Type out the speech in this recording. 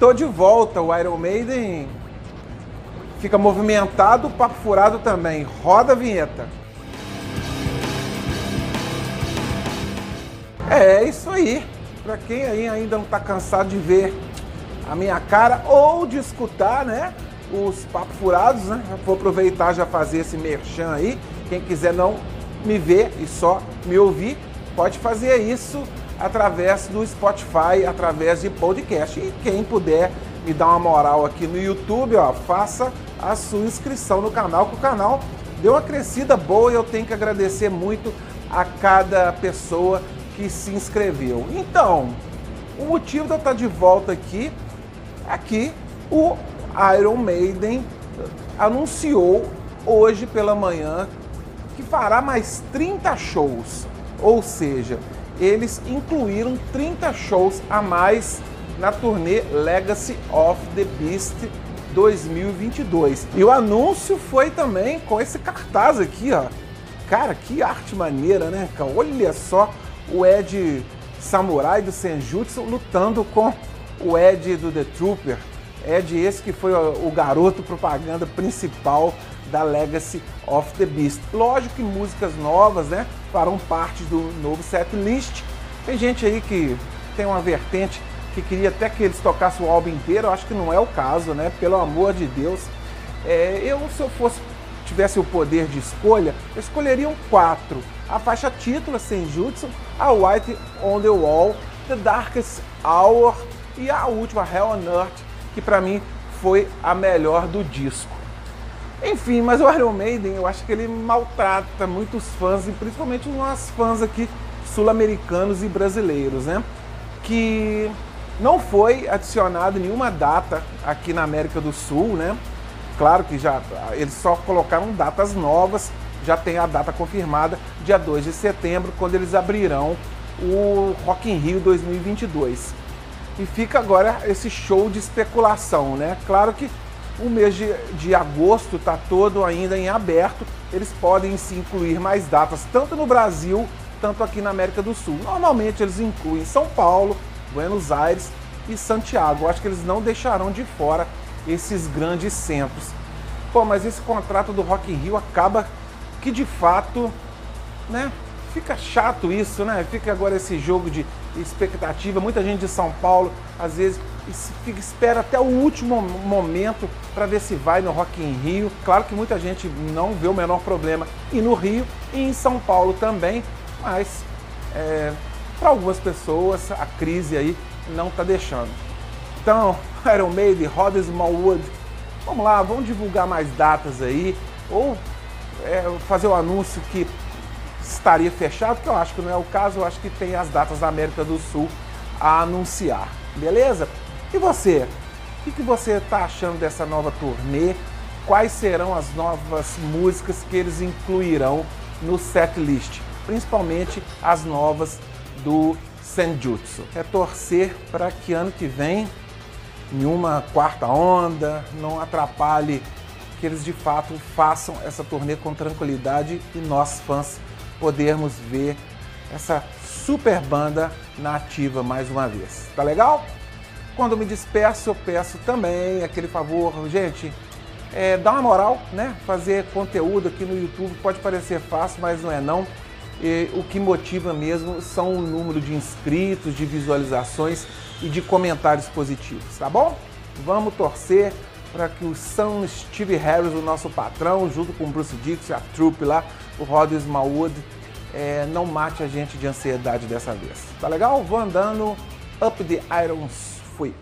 tô de volta, o Iron Maiden fica movimentado, o papo furado também. Roda a vinheta. É isso aí. Para quem aí ainda não está cansado de ver a minha cara ou de escutar, né, os papos furados, né? Vou aproveitar já fazer esse merchan aí. Quem quiser não me ver e só me ouvir, pode fazer isso através do Spotify, através de podcast. E quem puder me dar uma moral aqui no YouTube, ó, faça a sua inscrição no canal, que o canal deu uma crescida boa e eu tenho que agradecer muito a cada pessoa que se inscreveu. Então, o motivo de eu estar de volta aqui é que o Iron Maiden anunciou hoje pela manhã que fará mais 30 shows. Ou seja, eles incluíram 30 shows a mais na turnê Legacy of the Beast 2022. E o anúncio foi também com esse cartaz aqui, ó. Cara, que arte maneira, né? Olha só o Ed Samurai do Senjutsu lutando com o Ed do The Trooper. Ed esse que foi o garoto propaganda principal da Legacy of the Beast. Lógico que músicas novas, né, farão parte do novo set list. Tem gente aí que tem uma vertente que queria até que eles tocassem o álbum inteiro, eu acho que não é o caso, né? Pelo amor de Deus. É, eu, se eu fosse tivesse o poder de escolha, eu escolheria um quatro. A faixa título, Senjutsu, a White on the Wall, The Darkest Hour e a última, Hell on Earth, que para mim foi a melhor do disco. Enfim, mas o Iron Maiden, eu acho que ele maltrata muitos fãs, e principalmente nós fãs aqui sul-americanos e brasileiros, né? Que não foi adicionado nenhuma data aqui na América do Sul, né? Claro que já eles só colocaram datas novas, já tem a data confirmada, dia 2 de setembro, quando eles abrirão o Rock in Rio 2022. E fica agora esse show de especulação, né? Claro que o mês de, de agosto está todo ainda em aberto, eles podem se incluir mais datas, tanto no Brasil, tanto aqui na América do Sul. Normalmente eles incluem São Paulo, Buenos Aires e Santiago. Acho que eles não deixarão de fora esses grandes centros. Pô, mas esse contrato do Rock in Rio acaba que de fato, né? Fica chato isso, né? Fica agora esse jogo de expectativa. Muita gente de São Paulo, às vezes, espera até o último momento para ver se vai no Rock in Rio. Claro que muita gente não vê o menor problema e no Rio e em São Paulo também, mas é, para algumas pessoas a crise aí não está deixando. Então, Iron Maiden, Rhoda Smallwood, vamos lá, vamos divulgar mais datas aí, ou é, fazer o anúncio que estaria fechado, que eu acho que não é o caso, eu acho que tem as datas da América do Sul a anunciar, beleza? E você? O que, que você está achando dessa nova turnê? Quais serão as novas músicas que eles incluirão no setlist? Principalmente as novas do Senjutsu. É torcer para que ano que vem, em uma quarta onda, não atrapalhe que eles de fato façam essa turnê com tranquilidade e nós fãs podermos ver essa super banda na ativa mais uma vez. Tá legal? Quando me despeço, eu peço também aquele favor, gente, é, dá uma moral, né? Fazer conteúdo aqui no YouTube pode parecer fácil, mas não é não. E o que motiva mesmo são o número de inscritos, de visualizações e de comentários positivos, tá bom? Vamos torcer para que o São Steve Harris, o nosso patrão, junto com o Bruce Dix, a trupe lá, o Rod Smallwood, é, não mate a gente de ansiedade dessa vez. Tá legal? Vou andando up the irons. Fui.